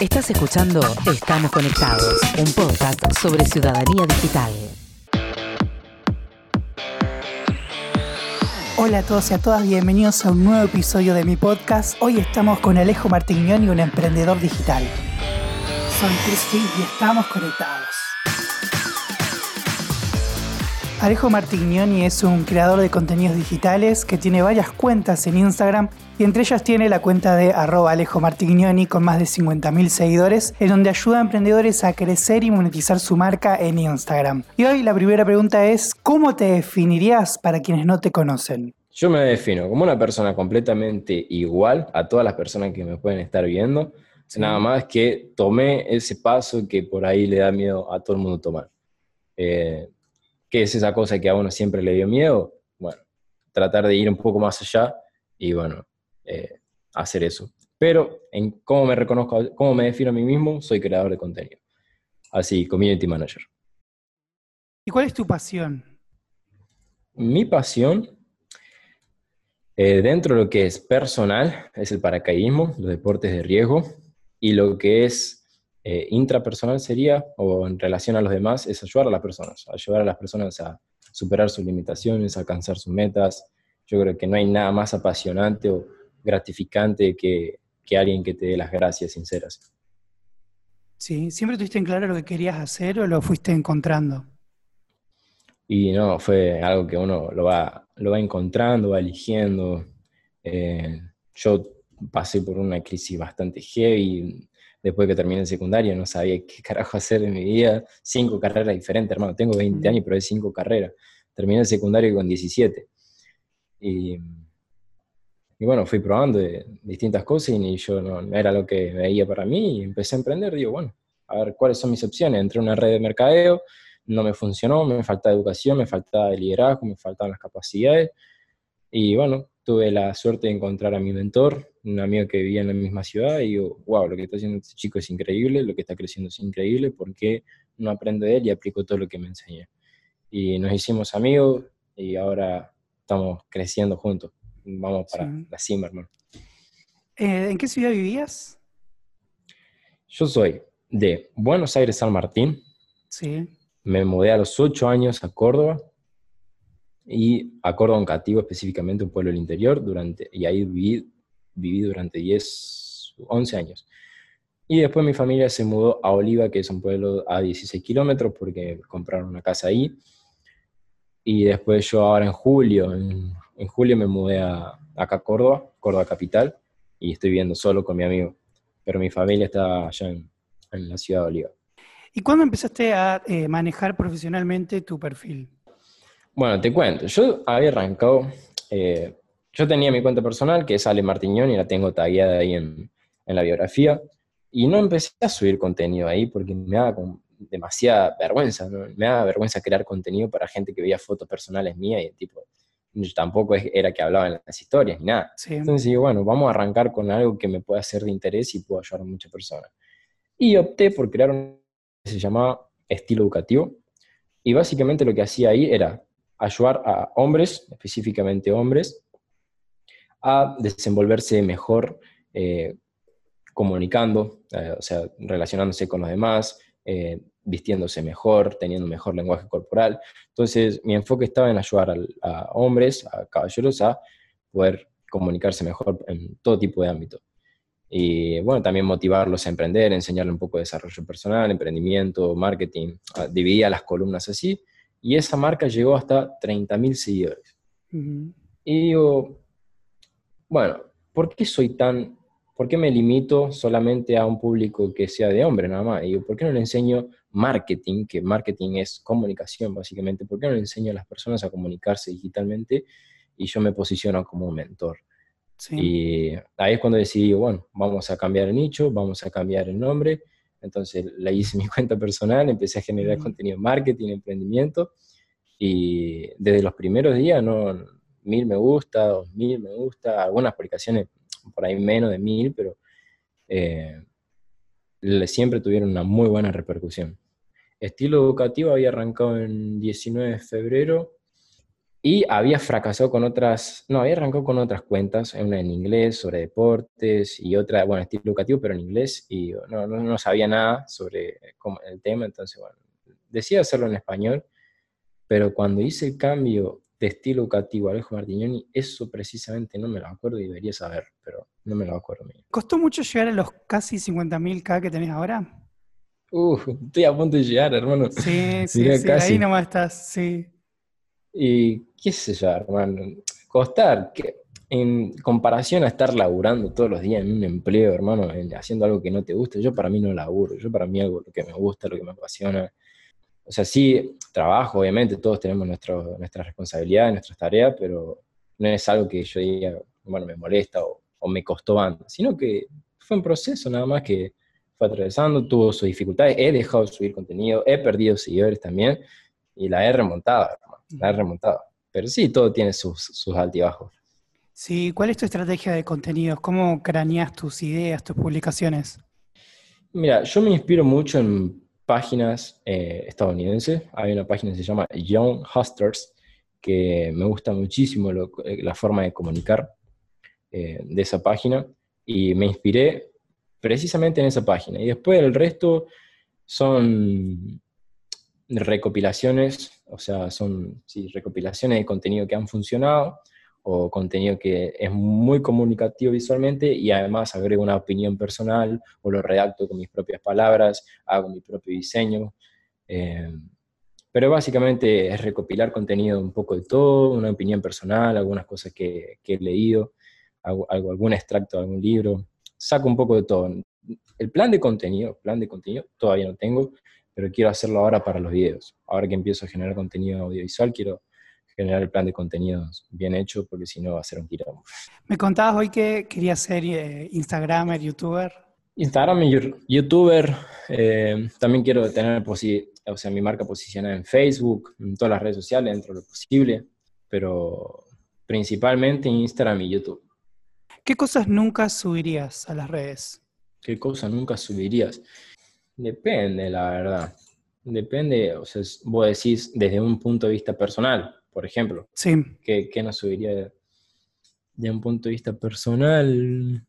Estás escuchando Estamos Conectados, un podcast sobre ciudadanía digital. Hola a todos y a todas, bienvenidos a un nuevo episodio de mi podcast. Hoy estamos con Alejo Martignoni, un emprendedor digital. Soy Chris y estamos conectados. Alejo Martignoni es un creador de contenidos digitales que tiene varias cuentas en Instagram y entre ellas tiene la cuenta de arroba Alejo Martignoni con más de 50.000 seguidores en donde ayuda a emprendedores a crecer y monetizar su marca en Instagram. Y hoy la primera pregunta es, ¿cómo te definirías para quienes no te conocen? Yo me defino como una persona completamente igual a todas las personas que me pueden estar viendo, nada más que tomé ese paso que por ahí le da miedo a todo el mundo tomar. Eh, ¿Qué es esa cosa que a uno siempre le dio miedo? Bueno, tratar de ir un poco más allá y bueno, eh, hacer eso. Pero en cómo me reconozco, cómo me defino a mí mismo, soy creador de contenido. Así, community manager. ¿Y cuál es tu pasión? Mi pasión, eh, dentro de lo que es personal, es el paracaidismo, los deportes de riesgo, y lo que es eh, intrapersonal sería, o en relación a los demás, es ayudar a las personas, ayudar a las personas a superar sus limitaciones, a alcanzar sus metas. Yo creo que no hay nada más apasionante o gratificante que, que alguien que te dé las gracias sinceras. Sí, ¿siempre tuviste en claro lo que querías hacer o lo fuiste encontrando? Y no, fue algo que uno lo va, lo va encontrando, va eligiendo. Eh, yo pasé por una crisis bastante heavy, después que terminé el secundario, no sabía qué carajo hacer en mi vida, cinco carreras diferentes, hermano, tengo 20 años, pero hay cinco carreras. Terminé el secundario con 17. Y, bueno, fui probando distintas cosas y yo no, era lo que veía para mí y empecé a emprender. Digo, bueno, a ver cuáles son mis opciones. Entré en una red de mercadeo, no me funcionó, me faltaba educación, me faltaba liderazgo, me faltaban las capacidades. Y bueno, tuve la suerte de encontrar a mi mentor, un amigo que vivía en la misma ciudad, y digo, wow, lo que está haciendo este chico es increíble, lo que está creciendo es increíble, ¿por qué no aprendo de él y aplico todo lo que me enseña? Y nos hicimos amigos y ahora estamos creciendo juntos. Vamos para la cima, hermano. Eh, ¿En qué ciudad vivías? Yo soy de Buenos Aires, San Martín. Sí. Me mudé a los ocho años a Córdoba y a Córdoba Cativo específicamente, un pueblo del interior, durante, y ahí viví, viví durante 10, 11 años. Y después mi familia se mudó a Oliva, que es un pueblo a 16 kilómetros, porque compraron una casa ahí. Y después yo ahora en julio, en, julio me mudé a, acá a Córdoba, Córdoba capital, y estoy viviendo solo con mi amigo. Pero mi familia está allá en, la ciudad de Oliva. ¿Y cuándo empezaste a eh, manejar profesionalmente tu perfil? Bueno, te cuento. Yo había arrancado, eh, yo tenía mi cuenta personal, que es Ale Martiñón, y la tengo tagueada ahí en, la biografía, y no empecé a subir contenido ahí porque me daba demasiada vergüenza, me daba vergüenza crear contenido para gente que veía fotos personales mías y tipo, yo tampoco era que hablaba en las historias ni nada. Entonces digo, bueno, vamos a arrancar con algo que me pueda ser de interés y pueda ayudar a muchas personas. Y opté por crear un que se llamaba Estilo Educativo, y básicamente lo que hacía ahí era ayudar a hombres, específicamente hombres, a desenvolverse mejor eh, comunicando, eh, o sea, relacionándose con los demás, eh, vistiéndose mejor, teniendo mejor lenguaje corporal. Entonces, mi enfoque estaba en ayudar a, hombres, a caballeros, a poder comunicarse mejor en todo tipo de ámbito. Y bueno, también motivarlos a emprender, enseñarles un poco de desarrollo personal, emprendimiento, marketing. Dividía las columnas así y esa marca llegó hasta 30.000 seguidores. Y digo, bueno, ¿por qué soy tan, por qué me limito solamente a un público que sea de hombre nada más? Y digo, ¿por qué no le enseño marketing, que marketing es comunicación básicamente? ¿Por qué no le enseño a las personas a comunicarse digitalmente y yo me posiciono como un mentor? Y ahí es cuando decidí, bueno, vamos a cambiar el nicho, vamos a cambiar el nombre entonces la hice mi cuenta personal, empecé a generar contenido marketing, emprendimiento, y desde los primeros días, no, mil me gusta, dos mil me gusta, algunas publicaciones por ahí menos de mil, pero eh, siempre tuvieron una muy buena repercusión. Estilo educativo había arrancado en 19 de febrero Y había fracasado con otras, no, había arrancado con otras cuentas, una en inglés sobre deportes y otra, bueno, estilo educativo, pero en inglés, y no, no, no sabía nada sobre el tema, entonces, bueno, decía hacerlo en español, pero cuando hice el cambio de estilo educativo a Alejo Martignoni, eso precisamente no me lo acuerdo y debería saber, pero no me lo acuerdo. ¿Costó mucho llegar a los casi 50.000 K que tenés ahora? Uf, estoy a punto de llegar, hermano. Sí, sí, sí, ahí nomás estás, sí. Y qué sé yo, hermano, costar, que en comparación a estar laburando todos los días en un empleo, hermano, haciendo algo que no te gusta, yo para mí no laburo, yo para mí hago lo que me gusta, lo que me apasiona. O sea, sí, trabajo, obviamente, todos tenemos nuestras responsabilidades, nuestras tareas, pero no es algo que yo diga, bueno, me molesta o, o me costó antes, sino que fue un proceso nada más que fue atravesando, tuvo sus dificultades, he dejado de subir contenido, he perdido seguidores también y la he remontado, hermano, la he remontado. Pero sí, todo tiene sus, sus altibajos. Sí, ¿cuál es tu estrategia de contenidos? ¿Cómo craneas tus ideas, tus publicaciones? Mira, yo me inspiro mucho en páginas eh, estadounidenses. Hay una página que se llama Young Hustlers, que me gusta muchísimo eh, la forma de comunicar eh, de esa página y me inspiré precisamente en esa página. Y después el resto son recopilaciones, o sea, son recopilaciones de contenido que han funcionado o contenido que es muy comunicativo visualmente y además agrego una opinión personal o lo redacto con mis propias palabras, hago mi propio diseño. Eh, pero básicamente es recopilar contenido un poco de todo, una opinión personal, algunas cosas que, he leído, algún extracto de algún libro, saco un poco de todo. El plan de contenido, plan de contenido todavía no tengo, pero quiero hacerlo ahora para los videos. Ahora que empiezo a generar contenido audiovisual, quiero generar el plan de contenidos bien hecho, porque si no va a ser un tirón. Me contabas hoy que querías ser eh, Instagramer, YouTuber. Instagram y YouTuber. Eh, también quiero tener o sea, mi marca posicionada en Facebook, en todas las redes sociales, dentro de lo posible, pero principalmente en Instagram y YouTube. ¿Qué cosas nunca subirías a las redes? ¿Qué cosas nunca subirías? Depende, la verdad. Depende, o sea, vos decís desde un punto de vista personal, por ejemplo. Sí. ¿Qué, qué no subiría de, un punto de vista personal?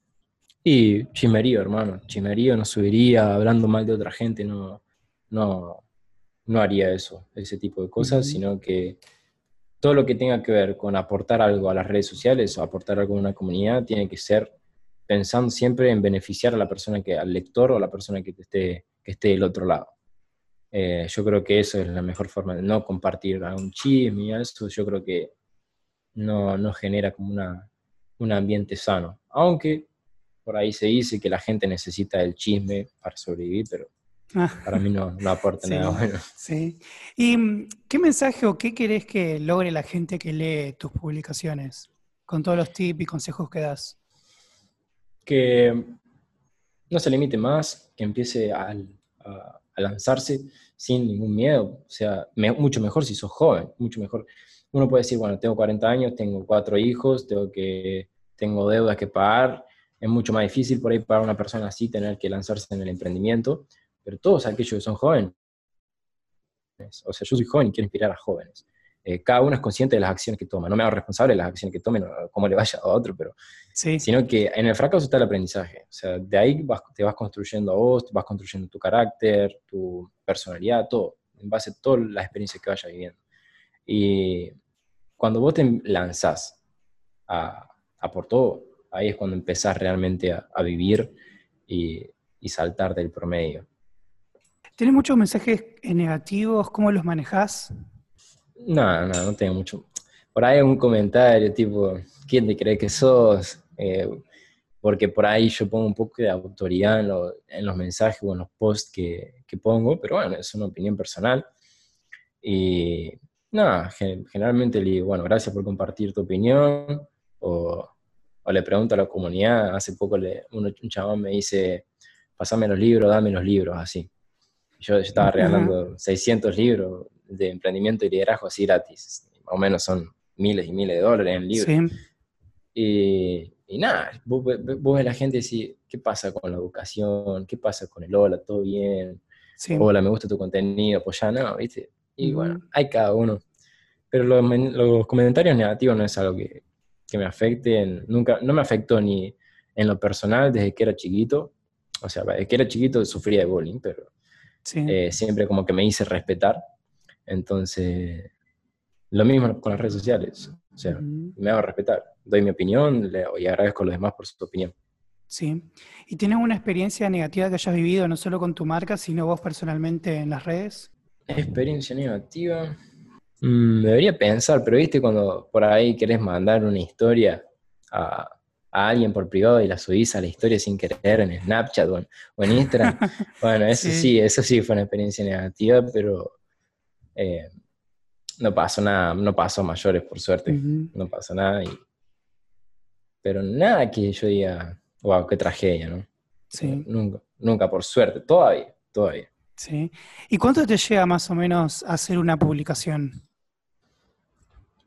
Y chimerío, hermano. Chimerío no subiría hablando mal de otra gente, no, no, no haría eso, ese tipo de cosas, sino que todo lo que tenga que ver con aportar algo a las redes sociales o aportar algo a una comunidad tiene que ser pensando siempre en beneficiar a la persona que, al lector o a la persona que, esté, que esté del otro lado. Eh, yo creo que eso es la mejor forma de no compartir un chisme y eso, yo creo que no, no genera como una, un ambiente sano. Aunque por ahí se dice que la gente necesita el chisme para sobrevivir, pero ah. para mí no, no aporta nada bueno. Sí. ¿Y mm, qué mensaje o qué querés que logre la gente que lee tus publicaciones con todos los tips y consejos que das? que no se limite más, que empiece a, lanzarse sin ningún miedo. O sea, mucho mejor si sos joven, mucho mejor. Uno puede decir, bueno, tengo 40 años, tengo cuatro hijos, tengo, que, tengo deudas que pagar. Es mucho más difícil por ahí para una persona así tener que lanzarse en el emprendimiento, pero todos aquellos que son jóvenes, o sea, yo soy joven y quiero inspirar a jóvenes. Eh, cada uno es consciente de las acciones que toma. No me hago responsable de las acciones que tomen, o cómo le vaya a otro, pero sí. sino que en el fracaso está el aprendizaje. O sea, de ahí te vas construyendo a vos, te vas construyendo tu carácter, tu personalidad, todo, en base a todas las experiencias que vayas viviendo. Y cuando vos te lanzás a, por todo, ahí es cuando empezás realmente a, vivir y, y saltar del promedio. ¿Tienes muchos mensajes negativos? ¿Cómo los manejas? No, no, no tengo mucho. Por ahí un comentario tipo, ¿quién te cree que sos? Eh, porque por ahí yo pongo un poco de autoridad en, los mensajes o en los posts que, pongo, pero bueno, es una opinión personal. Y nada, generalmente le digo, bueno, gracias por compartir tu opinión, o, le pregunto a la comunidad, hace poco le, un, chabón me dice, pasame los libros, dame los libros, así. Yo, yo estaba regalando 600 libros, de emprendimiento y liderazgo así gratis. Más o menos son miles y miles de dólares en libros. Y, y, nada, vos, ves a la gente y decís, ¿qué pasa con la educación? ¿Qué pasa con el hola? ¿Todo bien? Hola, me gusta tu contenido, pues ya no, ¿viste? Y bueno, hay cada uno. pero los, los comentarios negativos no es algo que, que me afecte, nunca, no me afectó ni en lo personal desde que era chiquito, o sea, desde que era chiquito sufría de bullying, pero eh, siempre como que me hice respetar, entonces lo mismo con las redes sociales, o sea, me hago respetar, doy mi opinión y agradezco a los demás por su opinión. Sí. ¿Y tienes una experiencia negativa que hayas vivido no solo con tu marca, sino vos personalmente en las redes? Experiencia negativa. Mm, debería pensar, pero viste cuando por ahí querés mandar una historia a, alguien por privado y la subís a la historia sin querer en Snapchat o en, Instagram. bueno, eso sí. eso sí fue una experiencia negativa, pero eh, no pasó nada, no pasó mayores por suerte, no pasó nada. pero nada que yo diga, wow, qué tragedia, ¿no? Sí. Nunca, nunca por suerte, todavía, todavía. Sí. ¿Y cuánto te llega más o menos a hacer una publicación?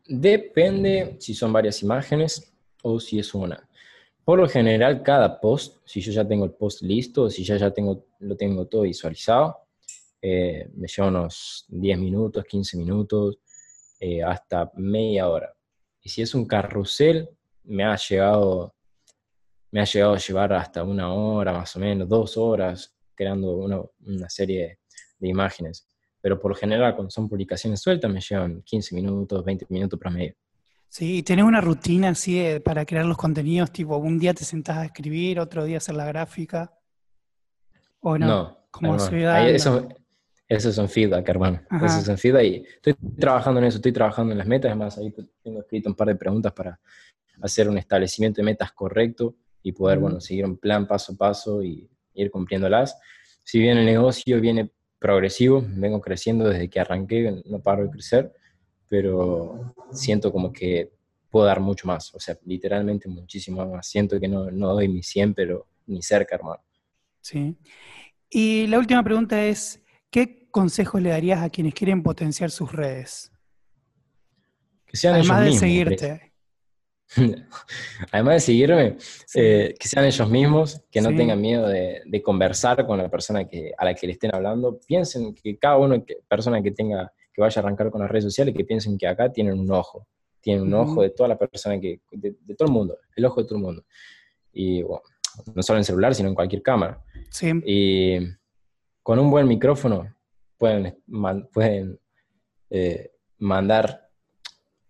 Depende si son varias imágenes o si es una. Por lo general, cada post, si yo ya tengo el post listo, si ya, ya tengo, lo tengo todo visualizado, eh, me lleva unos 10 minutos, 15 minutos, eh, hasta media hora. Y si es un carrusel, me ha llegado, me ha llegado a llevar hasta una hora más o menos, dos horas, creando una, una serie de imágenes pero por lo general cuando son publicaciones sueltas me llevan 15 minutos, 20 minutos promedio. Sí, ¿y tenés una rutina así para crear los contenidos? Tipo, un día te sentás a escribir, otro día hacer la gráfica. ¿O no? No, como eso, eso son feedback, hermano. Eso son feedback y estoy trabajando en eso, estoy trabajando en las metas. Además, ahí tengo escrito un par de preguntas para hacer un establecimiento de metas correcto y poder, bueno, seguir un plan paso a paso y ir cumpliéndolas. Si bien el negocio viene progresivo, vengo creciendo desde que arranqué, no paro de crecer, pero siento como que puedo dar mucho más, o sea, literalmente muchísimo más. Siento que no, no doy mi 100, pero ni cerca, hermano. Sí. Y la última pregunta es, ¿qué consejos le darías a quienes quieren potenciar sus redes? Que sean Además de seguirte. Además de seguirme, eh, que sean ellos mismos, que no tengan miedo de, conversar con la persona que, a la que le estén hablando. Piensen que cada uno, que, persona que tenga, que vaya a arrancar con las redes sociales, que piensen que acá tienen un ojo, tienen un ojo de toda la persona que, de, todo el mundo, el ojo de todo el mundo. Y bueno, no solo en celular, sino en cualquier cámara. Y con un buen micrófono pueden, pueden eh, mandar,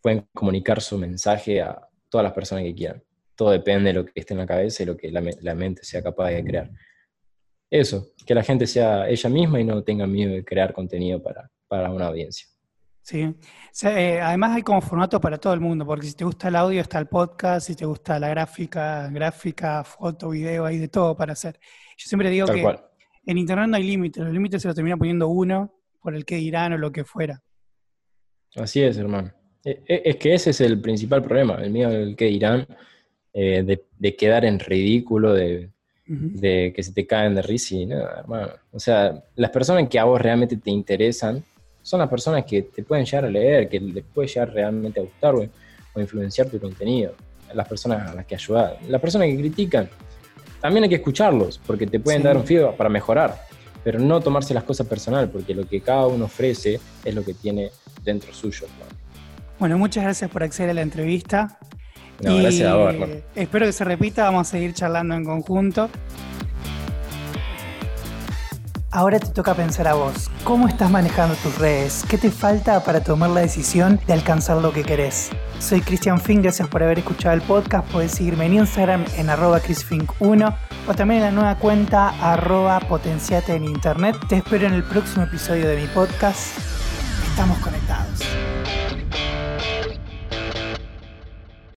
pueden comunicar su mensaje a, todas las personas que quieran. Todo depende de lo que esté en la cabeza y lo que la, mente sea capaz de crear. Eso, que la gente sea ella misma y no tenga miedo de crear contenido para, para una audiencia. Sí, eh, además hay como formato para todo el mundo, porque si te gusta el audio está el podcast, si te gusta la gráfica, gráfica, foto, video, hay de todo para hacer. Yo siempre digo que en Internet no hay límites, los límites se los termina poniendo uno por el que dirán o lo que fuera. Así es, hermano. Eh, eh, es que ese es el principal problema, el miedo del que dirán, eh, de, quedar en ridículo, de, que se te caen de risa y nada, hermano. O sea, las personas que a vos realmente te interesan son las personas que te pueden llegar a leer, que les puede llegar realmente a gustar o, influenciar tu contenido. Las personas a las que ayudas. Las personas que critican, también hay que escucharlos, porque te pueden dar un feedback para mejorar, pero no tomarse las cosas personal, porque lo que cada uno ofrece es lo que tiene dentro suyo. Bueno, muchas gracias por acceder a la entrevista. No, gracias a vos, Espero que se repita, vamos a seguir charlando en conjunto. Ahora te toca pensar a vos, ¿cómo estás manejando tus redes? ¿Qué te falta para tomar la decisión de alcanzar lo que querés? Soy Cristian Fink, gracias por haber escuchado el podcast. Puedes seguirme en Instagram en arroba chrisfink1 o también en la nueva cuenta arroba potenciate en internet. Te espero en el próximo episodio de mi podcast. Estamos conectados.